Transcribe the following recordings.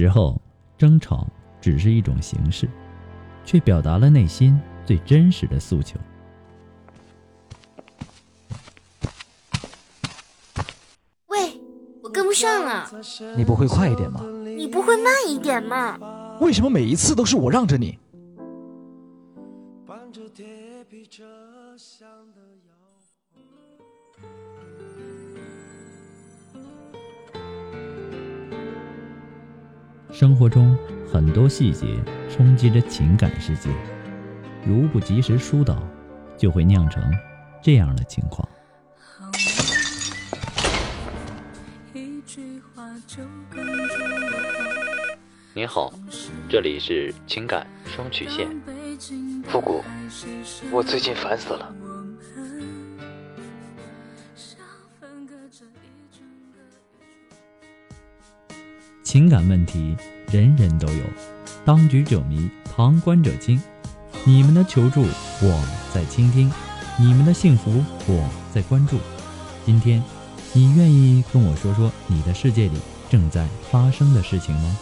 时候争吵只是一种形式，却表达了内心最真实的诉求。喂，我跟不上了，你不会快一点吗？你不会慢一点吗？为什么每一次都是我让着你？生活中很多细节冲击着情感世界，如不及时疏导，就会酿成这样的情况。您好，这里是情感双曲线。复古，我最近烦死了。情感问题人人都有，当局者迷，旁观者清。你们的求助我在倾听，你们的幸福我在关注。今天，你愿意跟我说说你的世界里正在发生的事情吗？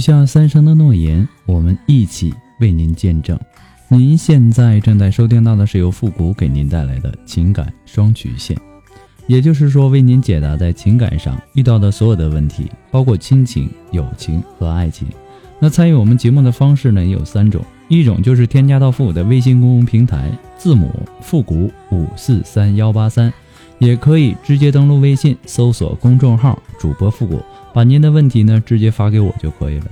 下三生的诺言，我们一起为您见证。您现在正在收听到的是由复古给您带来的情感双曲线，也就是说，为您解答在情感上遇到的所有的问题，包括亲情、友情和爱情。那参与我们节目的方式呢，也有三种：一种就是添加到复古的微信公众平台，字母复古五四三幺八三。也可以直接登录微信，搜索公众号“主播复古”，把您的问题呢直接发给我就可以了。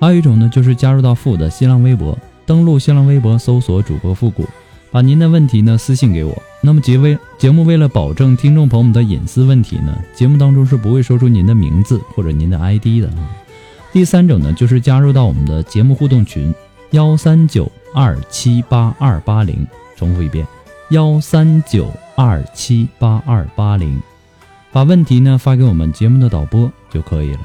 还有一种呢，就是加入到复古的新浪微博，登录新浪微博搜索“主播复古”，把您的问题呢私信给我。那么节为节目为了保证听众朋友们的隐私问题呢，节目当中是不会说出您的名字或者您的 ID 的。第三种呢，就是加入到我们的节目互动群幺三九二七八二八零，重复一遍幺三九。二七八二八零，把问题呢发给我们节目的导播就可以了。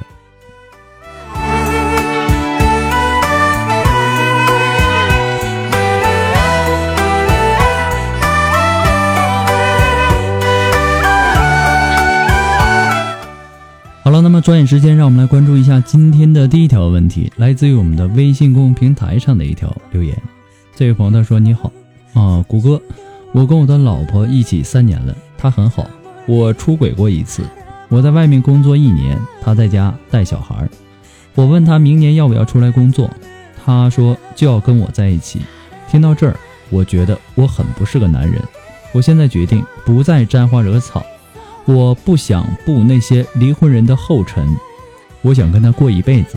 好了，那么抓紧时间，让我们来关注一下今天的第一条问题，来自于我们的微信公众平台上的一条留言。这位朋友他说：“你好啊，谷歌。”我跟我的老婆一起三年了，她很好。我出轨过一次，我在外面工作一年，他在家带小孩。我问他明年要不要出来工作，他说就要跟我在一起。听到这儿，我觉得我很不是个男人。我现在决定不再沾花惹草，我不想步那些离婚人的后尘，我想跟他过一辈子。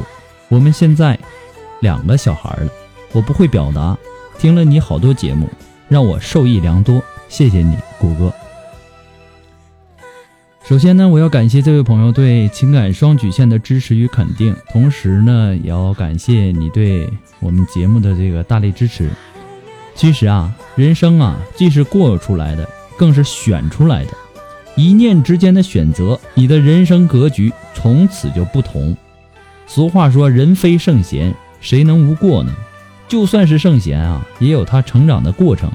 我们现在两个小孩了，我不会表达。听了你好多节目。让我受益良多，谢谢你，谷歌。首先呢，我要感谢这位朋友对情感双曲线的支持与肯定，同时呢，也要感谢你对我们节目的这个大力支持。其实啊，人生啊，既是过出来的，更是选出来的。一念之间的选择，你的人生格局从此就不同。俗话说，人非圣贤，谁能无过呢？就算是圣贤啊，也有他成长的过程，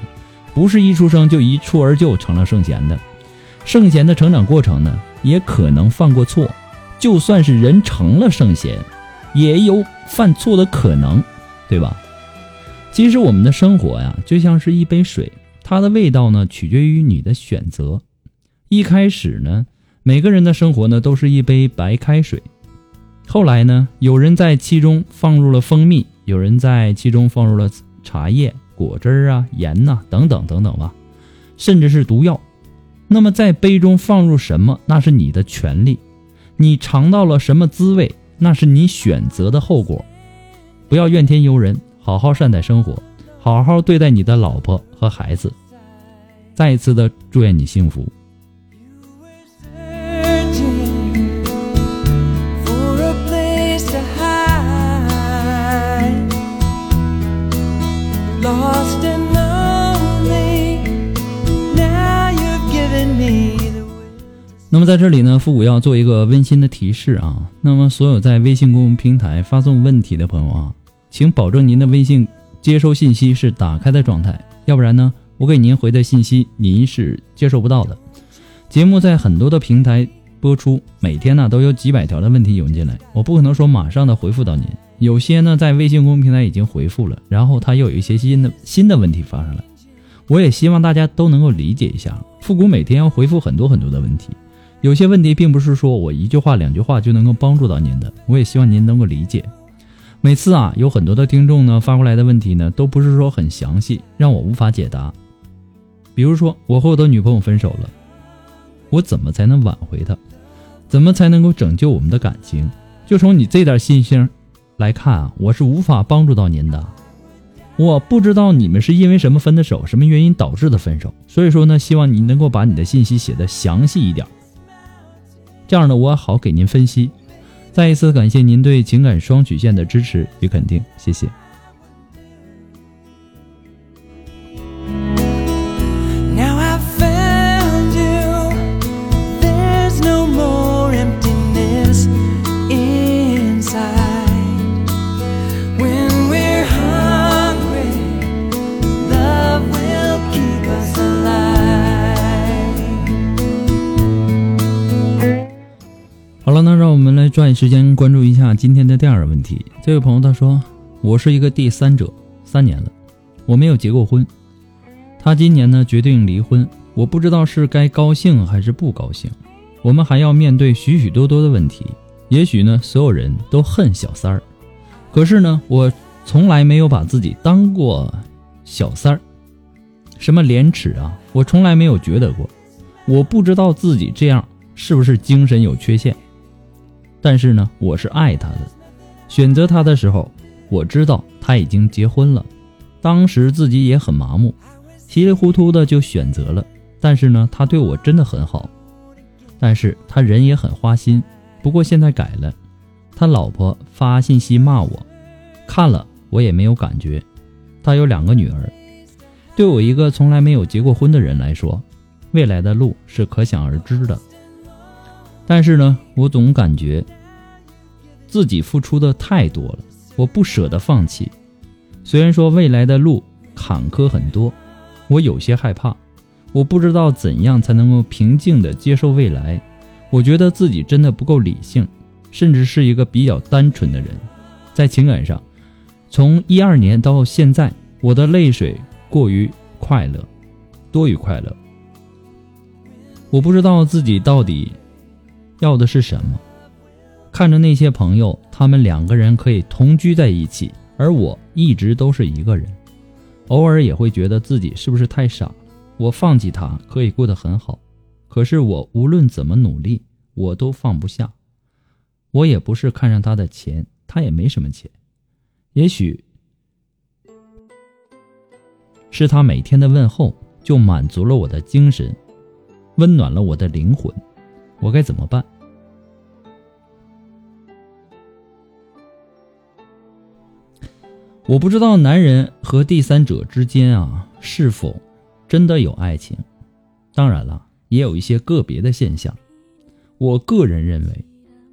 不是一出生就一蹴而就成了圣贤的。圣贤的成长过程呢，也可能犯过错。就算是人成了圣贤，也有犯错的可能，对吧？其实我们的生活呀，就像是一杯水，它的味道呢，取决于你的选择。一开始呢，每个人的生活呢，都是一杯白开水。后来呢，有人在其中放入了蜂蜜，有人在其中放入了茶叶、果汁啊、盐呐等等等等吧，甚至是毒药。那么在杯中放入什么，那是你的权利。你尝到了什么滋味，那是你选择的后果。不要怨天尤人，好好善待生活，好好对待你的老婆和孩子。再一次的祝愿你幸福。那么在这里呢，复古要做一个温馨的提示啊。那么所有在微信公众平台发送问题的朋友啊，请保证您的微信接收信息是打开的状态，要不然呢，我给您回的信息您是接收不到的。节目在很多的平台播出，每天呢都有几百条的问题涌进来，我不可能说马上的回复到您。有些呢在微信公众平台已经回复了，然后他又有一些新的新的问题发上来，我也希望大家都能够理解一下，复古每天要回复很多很多的问题。有些问题并不是说我一句话两句话就能够帮助到您的，我也希望您能够理解。每次啊，有很多的听众呢发过来的问题呢，都不是说很详细，让我无法解答。比如说，我和我的女朋友分手了，我怎么才能挽回她？怎么才能够拯救我们的感情？就从你这点信息来看啊，我是无法帮助到您的。我不知道你们是因为什么分的手，什么原因导致的分手，所以说呢，希望你能够把你的信息写的详细一点。这样呢，我好给您分析。再一次感谢您对情感双曲线的支持与肯定，谢谢。抓紧时间关注一下今天的第二个问题。这位朋友他说：“我是一个第三者，三年了，我没有结过婚。他今年呢决定离婚，我不知道是该高兴还是不高兴。我们还要面对许许多多的问题。也许呢，所有人都恨小三儿，可是呢，我从来没有把自己当过小三儿。什么廉耻啊，我从来没有觉得过。我不知道自己这样是不是精神有缺陷。”但是呢，我是爱他的。选择他的时候，我知道他已经结婚了。当时自己也很麻木，稀里糊涂的就选择了。但是呢，他对我真的很好。但是他人也很花心。不过现在改了，他老婆发信息骂我，看了我也没有感觉。他有两个女儿，对我一个从来没有结过婚的人来说，未来的路是可想而知的。但是呢，我总感觉自己付出的太多了，我不舍得放弃。虽然说未来的路坎坷很多，我有些害怕，我不知道怎样才能够平静的接受未来。我觉得自己真的不够理性，甚至是一个比较单纯的人。在情感上，从一二年到现在，我的泪水过于快乐，多于快乐。我不知道自己到底。要的是什么？看着那些朋友，他们两个人可以同居在一起，而我一直都是一个人。偶尔也会觉得自己是不是太傻？我放弃他可以过得很好，可是我无论怎么努力，我都放不下。我也不是看上他的钱，他也没什么钱。也许是他每天的问候就满足了我的精神，温暖了我的灵魂。我该怎么办？我不知道男人和第三者之间啊，是否真的有爱情？当然了，也有一些个别的现象。我个人认为，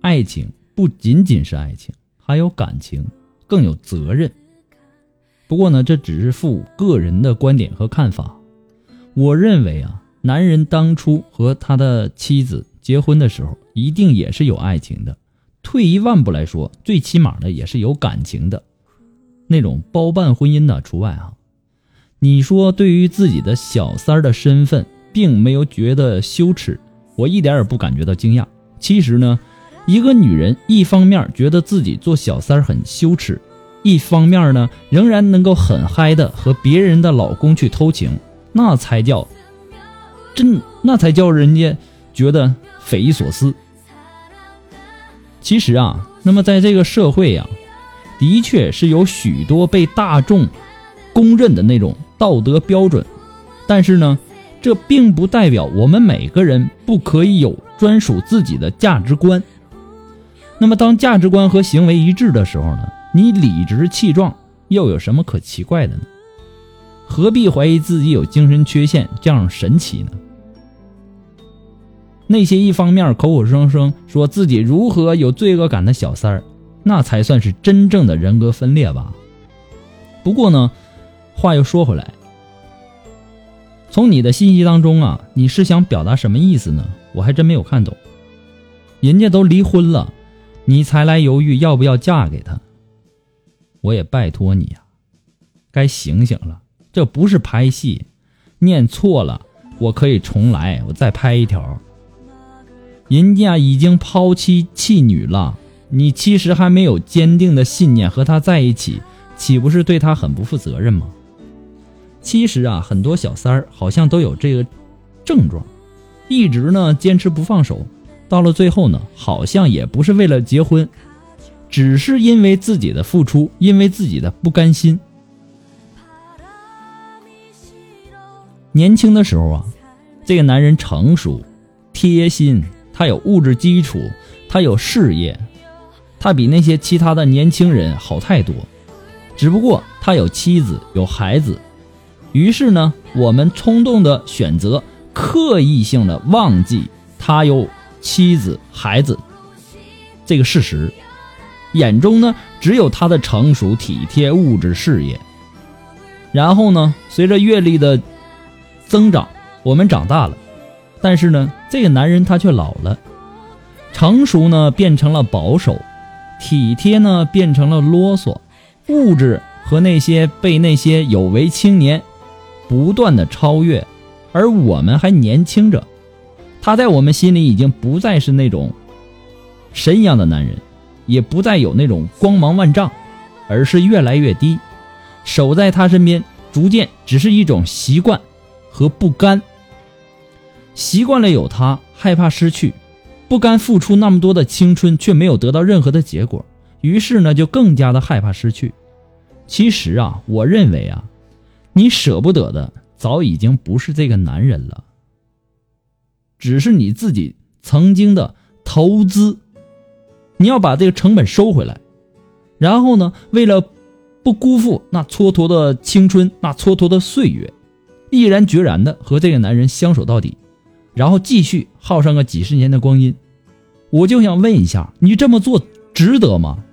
爱情不仅仅是爱情，还有感情，更有责任。不过呢，这只是父个人的观点和看法。我认为啊，男人当初和他的妻子结婚的时候，一定也是有爱情的。退一万步来说，最起码的也是有感情的，那种包办婚姻的除外啊。你说对于自己的小三儿的身份，并没有觉得羞耻，我一点也不感觉到惊讶。其实呢，一个女人一方面觉得自己做小三儿很羞耻，一方面呢，仍然能够很嗨的和别人的老公去偷情，那才叫真，那才叫人家觉得匪夷所思。其实啊，那么在这个社会呀，的确是有许多被大众公认的那种道德标准，但是呢，这并不代表我们每个人不可以有专属自己的价值观。那么，当价值观和行为一致的时候呢，你理直气壮又有什么可奇怪的呢？何必怀疑自己有精神缺陷这样神奇呢？那些一方面口口声声说自己如何有罪恶感的小三儿，那才算是真正的人格分裂吧。不过呢，话又说回来，从你的信息当中啊，你是想表达什么意思呢？我还真没有看懂。人家都离婚了，你才来犹豫要不要嫁给他？我也拜托你呀，该醒醒了，这不是拍戏，念错了，我可以重来，我再拍一条。人家已经抛妻弃女了，你其实还没有坚定的信念和他在一起，岂不是对他很不负责任吗？其实啊，很多小三儿好像都有这个症状，一直呢坚持不放手，到了最后呢，好像也不是为了结婚，只是因为自己的付出，因为自己的不甘心。年轻的时候啊，这个男人成熟、贴心。他有物质基础，他有事业，他比那些其他的年轻人好太多。只不过他有妻子有孩子，于是呢，我们冲动的选择，刻意性的忘记他有妻子孩子这个事实，眼中呢只有他的成熟体贴物质事业。然后呢，随着阅历的增长，我们长大了。但是呢，这个男人他却老了，成熟呢变成了保守，体贴呢变成了啰嗦，物质和那些被那些有为青年不断的超越，而我们还年轻着，他在我们心里已经不再是那种神一样的男人，也不再有那种光芒万丈，而是越来越低，守在他身边，逐渐只是一种习惯和不甘。习惯了有他，害怕失去，不甘付出那么多的青春，却没有得到任何的结果，于是呢，就更加的害怕失去。其实啊，我认为啊，你舍不得的早已经不是这个男人了，只是你自己曾经的投资，你要把这个成本收回来，然后呢，为了不辜负那蹉跎的青春，那蹉跎的岁月，毅然决然的和这个男人相守到底。然后继续耗上个几十年的光阴，我就想问一下，你这么做值得吗？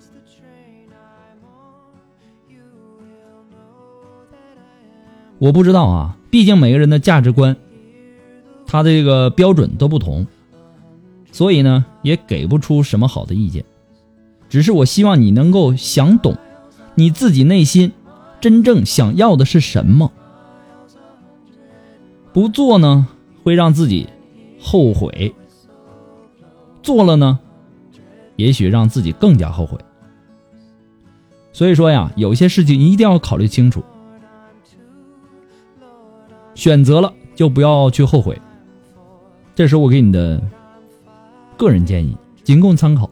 我不知道啊，毕竟每个人的价值观，他的这个标准都不同，所以呢，也给不出什么好的意见。只是我希望你能够想懂，你自己内心真正想要的是什么。不做呢？会让自己后悔，做了呢，也许让自己更加后悔。所以说呀，有些事情一定要考虑清楚，选择了就不要去后悔。这是我给你的个人建议，仅供参考。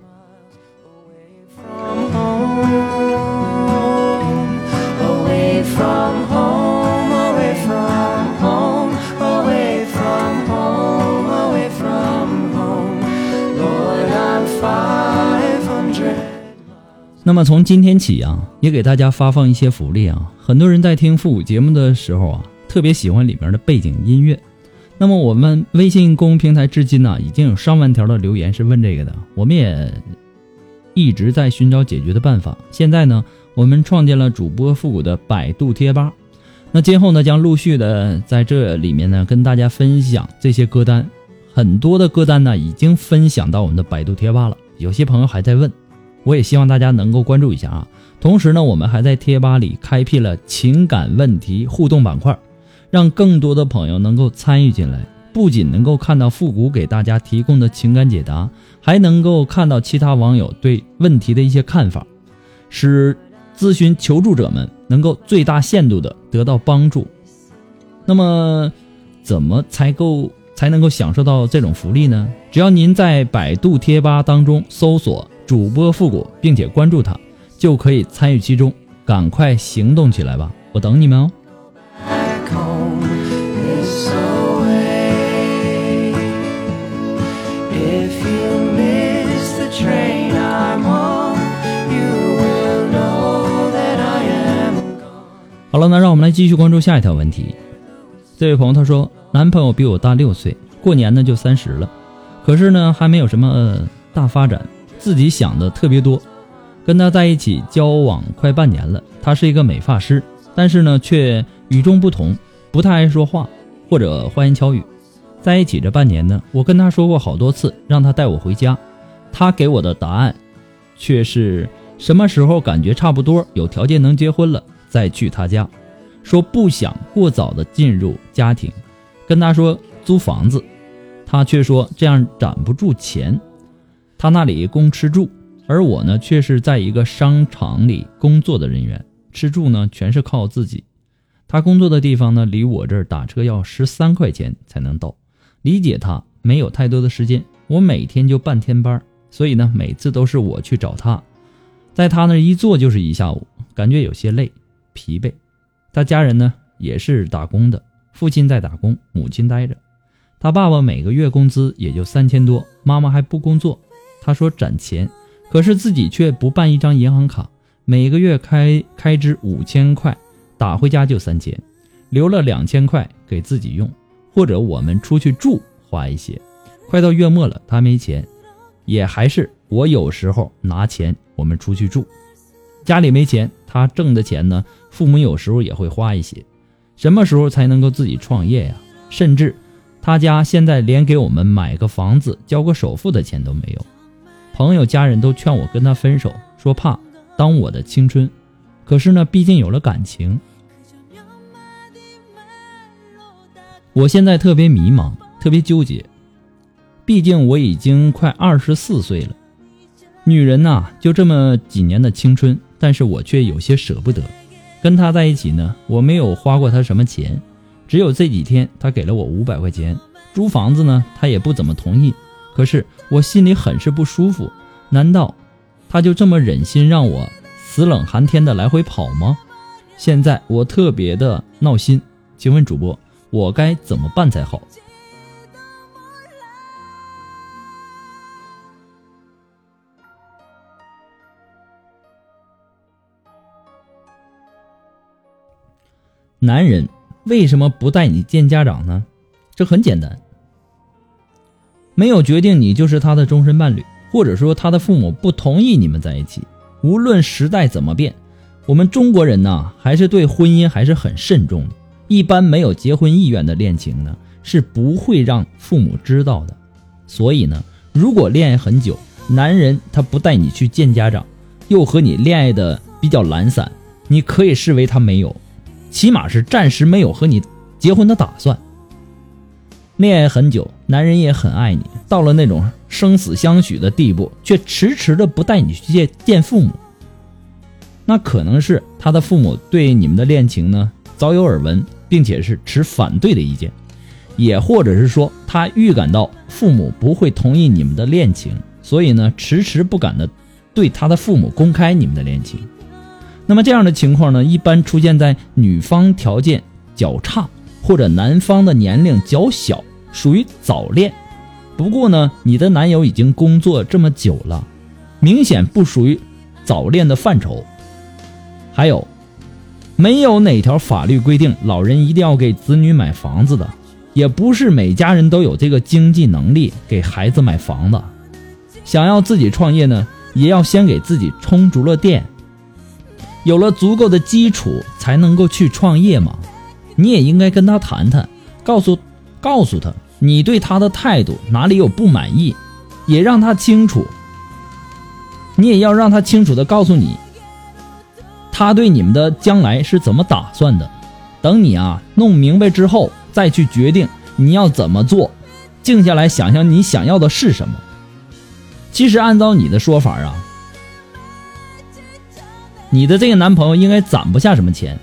那么从今天起啊，也给大家发放一些福利啊。很多人在听复古节目的时候啊，特别喜欢里面的背景音乐。那么我们微信公众平台至今呢，已经有上万条的留言是问这个的，我们也一直在寻找解决的办法。现在呢，我们创建了主播复古的百度贴吧。那今后呢，将陆续的在这里面呢跟大家分享这些歌单。很多的歌单呢已经分享到我们的百度贴吧了，有些朋友还在问，我也希望大家能够关注一下啊。同时呢，我们还在贴吧里开辟了情感问题互动板块，让更多的朋友能够参与进来，不仅能够看到复古给大家提供的情感解答，还能够看到其他网友对问题的一些看法，使咨询求助者们能够最大限度的得到帮助。那么，怎么才够？才能够享受到这种福利呢？只要您在百度贴吧当中搜索“主播复古”，并且关注他，就可以参与其中。赶快行动起来吧，我等你们哦！好了，那让我们来继续关注下一条问题。这位朋友他说。男朋友比我大六岁，过年呢就三十了，可是呢还没有什么大发展，自己想的特别多。跟他在一起交往快半年了，他是一个美发师，但是呢却与众不同，不太爱说话或者花言巧语。在一起这半年呢，我跟他说过好多次让他带我回家，他给我的答案却是什么时候感觉差不多有条件能结婚了再去他家，说不想过早的进入家庭。跟他说租房子，他却说这样攒不住钱。他那里供吃住，而我呢却是在一个商场里工作的人员，吃住呢全是靠自己。他工作的地方呢离我这儿打车要十三块钱才能到。理解他没有太多的时间，我每天就半天班，所以呢每次都是我去找他，在他那一坐就是一下午，感觉有些累疲惫。他家人呢也是打工的。父亲在打工，母亲待着。他爸爸每个月工资也就三千多，妈妈还不工作。他说攒钱，可是自己却不办一张银行卡，每个月开开支五千块，打回家就三千，留了两千块给自己用，或者我们出去住花一些。快到月末了，他没钱，也还是我有时候拿钱我们出去住。家里没钱，他挣的钱呢，父母有时候也会花一些。什么时候才能够自己创业呀？甚至，他家现在连给我们买个房子、交个首付的钱都没有。朋友、家人都劝我跟他分手，说怕耽误我的青春。可是呢，毕竟有了感情，我现在特别迷茫，特别纠结。毕竟我已经快二十四岁了，女人呐，就这么几年的青春，但是我却有些舍不得。跟他在一起呢，我没有花过他什么钱，只有这几天他给了我五百块钱。租房子呢，他也不怎么同意。可是我心里很是不舒服，难道他就这么忍心让我死冷寒天的来回跑吗？现在我特别的闹心，请问主播，我该怎么办才好？男人为什么不带你见家长呢？这很简单，没有决定你就是他的终身伴侣，或者说他的父母不同意你们在一起。无论时代怎么变，我们中国人呢，还是对婚姻还是很慎重的。一般没有结婚意愿的恋情呢，是不会让父母知道的。所以呢，如果恋爱很久，男人他不带你去见家长，又和你恋爱的比较懒散，你可以视为他没有。起码是暂时没有和你结婚的打算。恋爱很久，男人也很爱你，到了那种生死相许的地步，却迟迟的不带你去见见父母，那可能是他的父母对你们的恋情呢早有耳闻，并且是持反对的意见，也或者是说他预感到父母不会同意你们的恋情，所以呢迟迟不敢的对他的父母公开你们的恋情。那么这样的情况呢，一般出现在女方条件较差，或者男方的年龄较小，属于早恋。不过呢，你的男友已经工作这么久了，明显不属于早恋的范畴。还有，没有哪条法律规定老人一定要给子女买房子的，也不是每家人都有这个经济能力给孩子买房子。想要自己创业呢，也要先给自己充足了电。有了足够的基础才能够去创业嘛。你也应该跟他谈谈，告诉告诉他你对他的态度哪里有不满意，也让他清楚。你也要让他清楚的告诉你，他对你们的将来是怎么打算的。等你啊弄明白之后，再去决定你要怎么做。静下来想想你想要的是什么。其实按照你的说法啊，你的这个男朋友应该攒不下什么钱，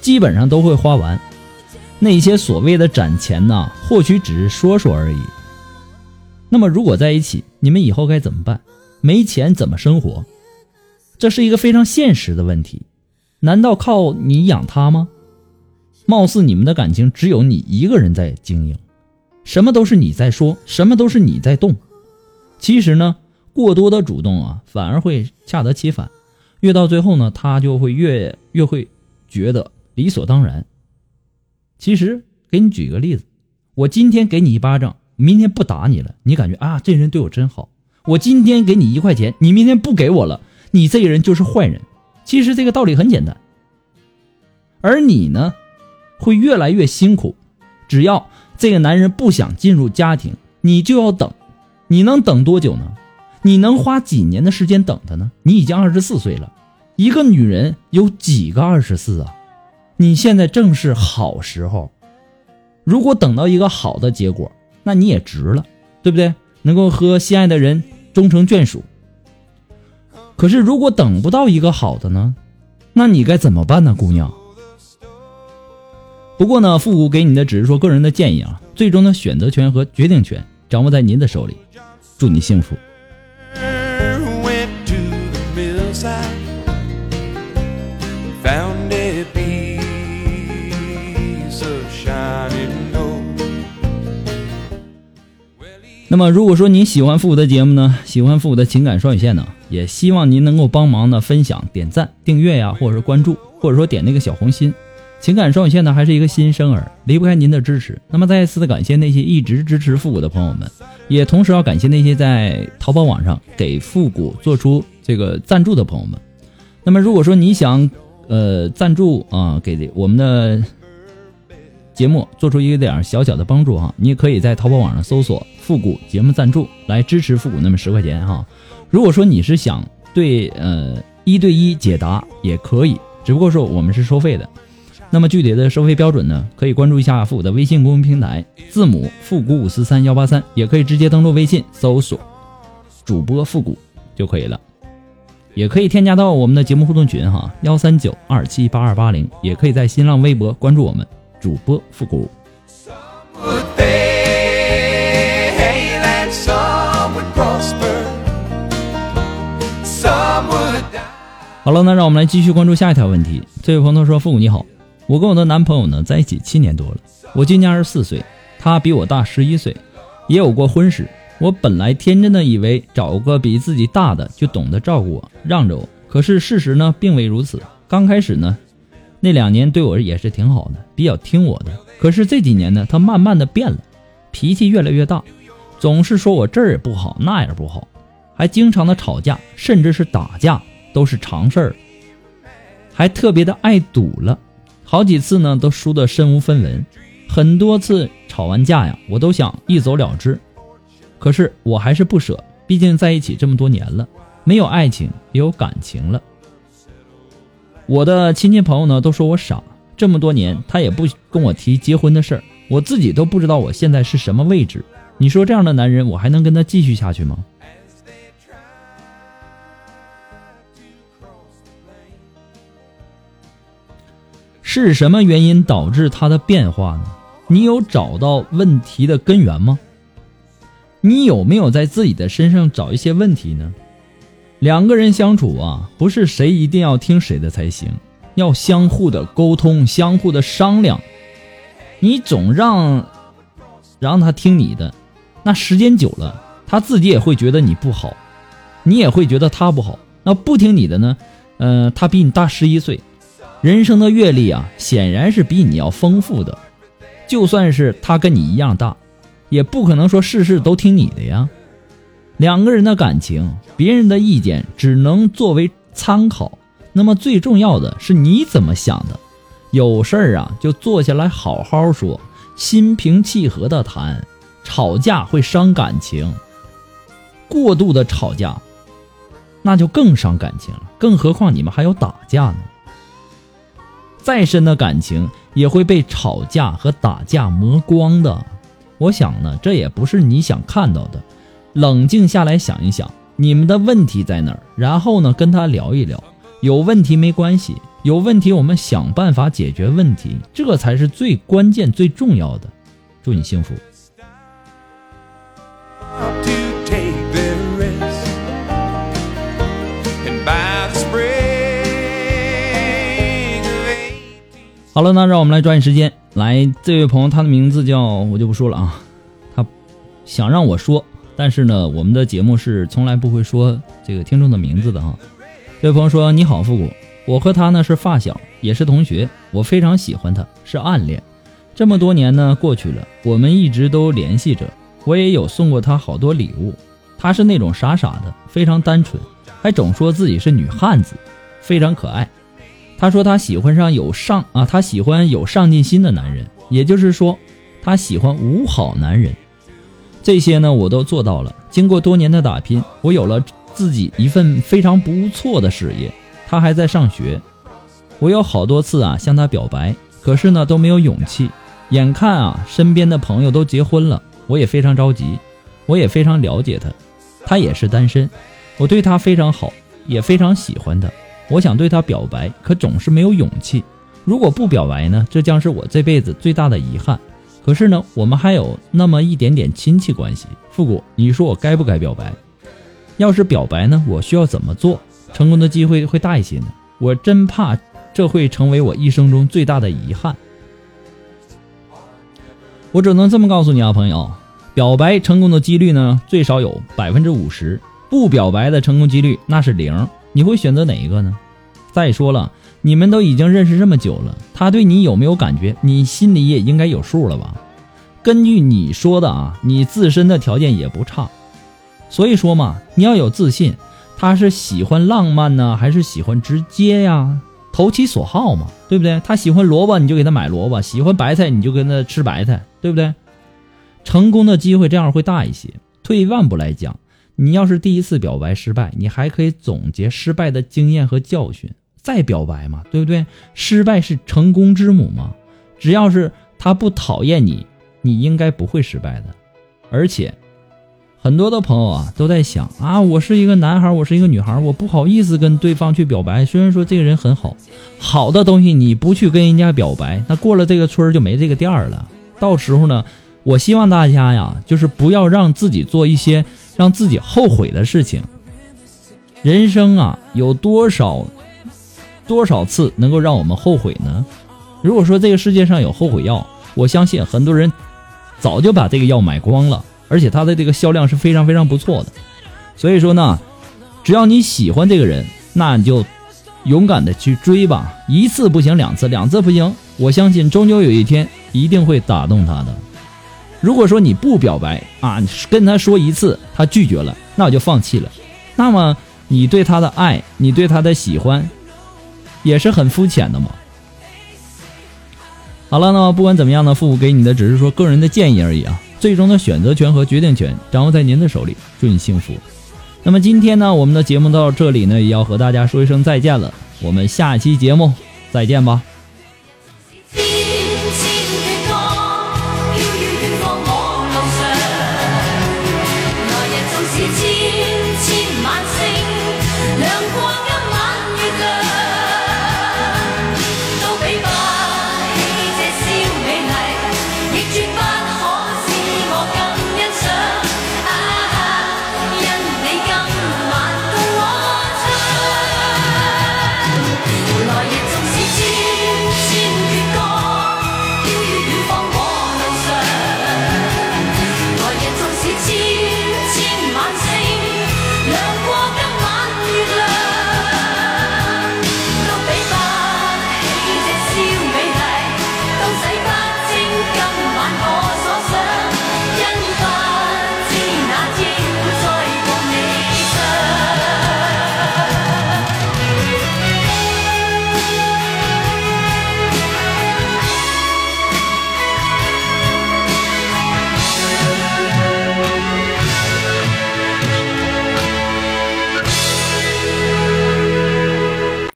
基本上都会花完。那些所谓的攒钱呢，或许只是说说而已。那么如果在一起，你们以后该怎么办？没钱怎么生活？这是一个非常现实的问题。难道靠你养他吗？貌似你们的感情只有你一个人在经营，什么都是你在说，什么都是你在动。其实呢，过多的主动啊，反而会恰得其反。越到最后呢，他就会越越会觉得理所当然。其实给你举个例子，我今天给你一巴掌，明天不打你了，你感觉啊，这人对我真好。我今天给你一块钱，你明天不给我了，你这个人就是坏人。其实这个道理很简单，而你呢，会越来越辛苦。只要这个男人不想进入家庭，你就要等。你能等多久呢？你能花几年的时间等他呢？你已经二十四岁了，一个女人有几个二十四啊？你现在正是好时候。如果等到一个好的结果，那你也值了，对不对？能够和心爱的人。终成眷属。可是，如果等不到一个好的呢？那你该怎么办呢，姑娘？不过呢，复古给你的只是说个人的建议啊，最终的选择权和决定权掌握在您的手里。祝你幸福。那么，如果说您喜欢复古的节目呢，喜欢复古的情感双曲线呢，也希望您能够帮忙呢分享、点赞、订阅呀，或者说关注，或者说点那个小红心。情感双曲线呢还是一个新生儿，离不开您的支持。那么再一次的感谢那些一直支持复古的朋友们，也同时要感谢那些在淘宝网上给复古做出这个赞助的朋友们。那么如果说你想呃赞助啊，给我们的。节目做出一点小小的帮助哈，你也可以在淘宝网上搜索“复古节目赞助”来支持复古那么十块钱哈。如果说你是想对呃一对一解答也可以，只不过说我们是收费的。那么具体的收费标准呢，可以关注一下复古的微信公众平台，字母复古五四三幺八三，也可以直接登录微信搜索主播复古就可以了。也可以添加到我们的节目互动群哈，幺三九二七八二八零，也可以在新浪微博关注我们。主播复古。好了，那让我们来继续关注下一条问题。这位朋友说：“复古你好，我跟我的男朋友呢在一起七年多了，我今年二十四岁，他比我大十一岁，也有过婚史。我本来天真的以为找个比自己大的就懂得照顾我，让着我。可是事实呢并未如此。刚开始呢。”那两年对我也是挺好的，比较听我的。可是这几年呢，他慢慢的变了，脾气越来越大，总是说我这儿也不好，那也不好，还经常的吵架，甚至是打架都是常事儿。还特别的爱赌了，好几次呢都输得身无分文。很多次吵完架呀，我都想一走了之，可是我还是不舍，毕竟在一起这么多年了，没有爱情也有感情了。我的亲戚朋友呢都说我傻，这么多年他也不跟我提结婚的事儿，我自己都不知道我现在是什么位置。你说这样的男人，我还能跟他继续下去吗？是什么原因导致他的变化呢？你有找到问题的根源吗？你有没有在自己的身上找一些问题呢？两个人相处啊，不是谁一定要听谁的才行，要相互的沟通，相互的商量。你总让让他听你的，那时间久了，他自己也会觉得你不好，你也会觉得他不好。那不听你的呢？呃，他比你大十一岁，人生的阅历啊，显然是比你要丰富的。就算是他跟你一样大，也不可能说事事都听你的呀。两个人的感情，别人的意见只能作为参考，那么最重要的是你怎么想的。有事儿啊，就坐下来好好说，心平气和的谈。吵架会伤感情，过度的吵架，那就更伤感情了。更何况你们还有打架呢。再深的感情也会被吵架和打架磨光的。我想呢，这也不是你想看到的。冷静下来想一想，你们的问题在哪儿？然后呢，跟他聊一聊。有问题没关系，有问题我们想办法解决问题，这才是最关键、最重要的。祝你幸福。好了，那让我们来抓紧时间。来，这位朋友，他的名字叫我就不说了啊。他想让我说，但是呢，我们的节目是从来不会说这个听众的名字的哈。这位朋友说：“你好，复古，我和他呢是发小，也是同学，我非常喜欢他，是暗恋。这么多年呢过去了，我们一直都联系着，我也有送过他好多礼物。他是那种傻傻的，非常单纯，还总说自己是女汉子，非常可爱。”他说他喜欢上有上啊，他喜欢有上进心的男人，也就是说，他喜欢五好男人。这些呢，我都做到了。经过多年的打拼，我有了自己一份非常不错的事业。他还在上学，我有好多次啊向他表白，可是呢都没有勇气。眼看啊身边的朋友都结婚了，我也非常着急。我也非常了解他，他也是单身。我对他非常好，也非常喜欢他。我想对他表白，可总是没有勇气。如果不表白呢？这将是我这辈子最大的遗憾。可是呢，我们还有那么一点点亲戚关系。复古，你说我该不该表白？要是表白呢？我需要怎么做，成功的机会会大一些呢？我真怕这会成为我一生中最大的遗憾。我只能这么告诉你啊，朋友，表白成功的几率呢，最少有百分之五十；不表白的成功几率那是零。你会选择哪一个呢？再说了，你们都已经认识这么久了，他对你有没有感觉？你心里也应该有数了吧？根据你说的啊，你自身的条件也不差，所以说嘛，你要有自信。他是喜欢浪漫呢，还是喜欢直接呀？投其所好嘛，对不对？他喜欢萝卜，你就给他买萝卜；喜欢白菜，你就跟他吃白菜，对不对？成功的机会这样会大一些。退一万步来讲。你要是第一次表白失败，你还可以总结失败的经验和教训，再表白嘛，对不对？失败是成功之母嘛。只要是他不讨厌你，你应该不会失败的。而且，很多的朋友啊都在想啊，我是一个男孩，我是一个女孩，我不好意思跟对方去表白。虽然说这个人很好，好的东西你不去跟人家表白，那过了这个村就没这个店了。到时候呢，我希望大家呀，就是不要让自己做一些。让自己后悔的事情，人生啊，有多少多少次能够让我们后悔呢？如果说这个世界上有后悔药，我相信很多人早就把这个药买光了，而且它的这个销量是非常非常不错的。所以说呢，只要你喜欢这个人，那你就勇敢的去追吧，一次不行，两次，两次不行，我相信终究有一天一定会打动他的。如果说你不表白啊，跟他说一次，他拒绝了，那我就放弃了。那么你对他的爱，你对他的喜欢，也是很肤浅的嘛。好了，那么不管怎么样呢，父母给你的只是说个人的建议而已啊，最终的选择权和决定权掌握在您的手里。祝你幸福。那么今天呢，我们的节目到这里呢，也要和大家说一声再见了。我们下期节目再见吧。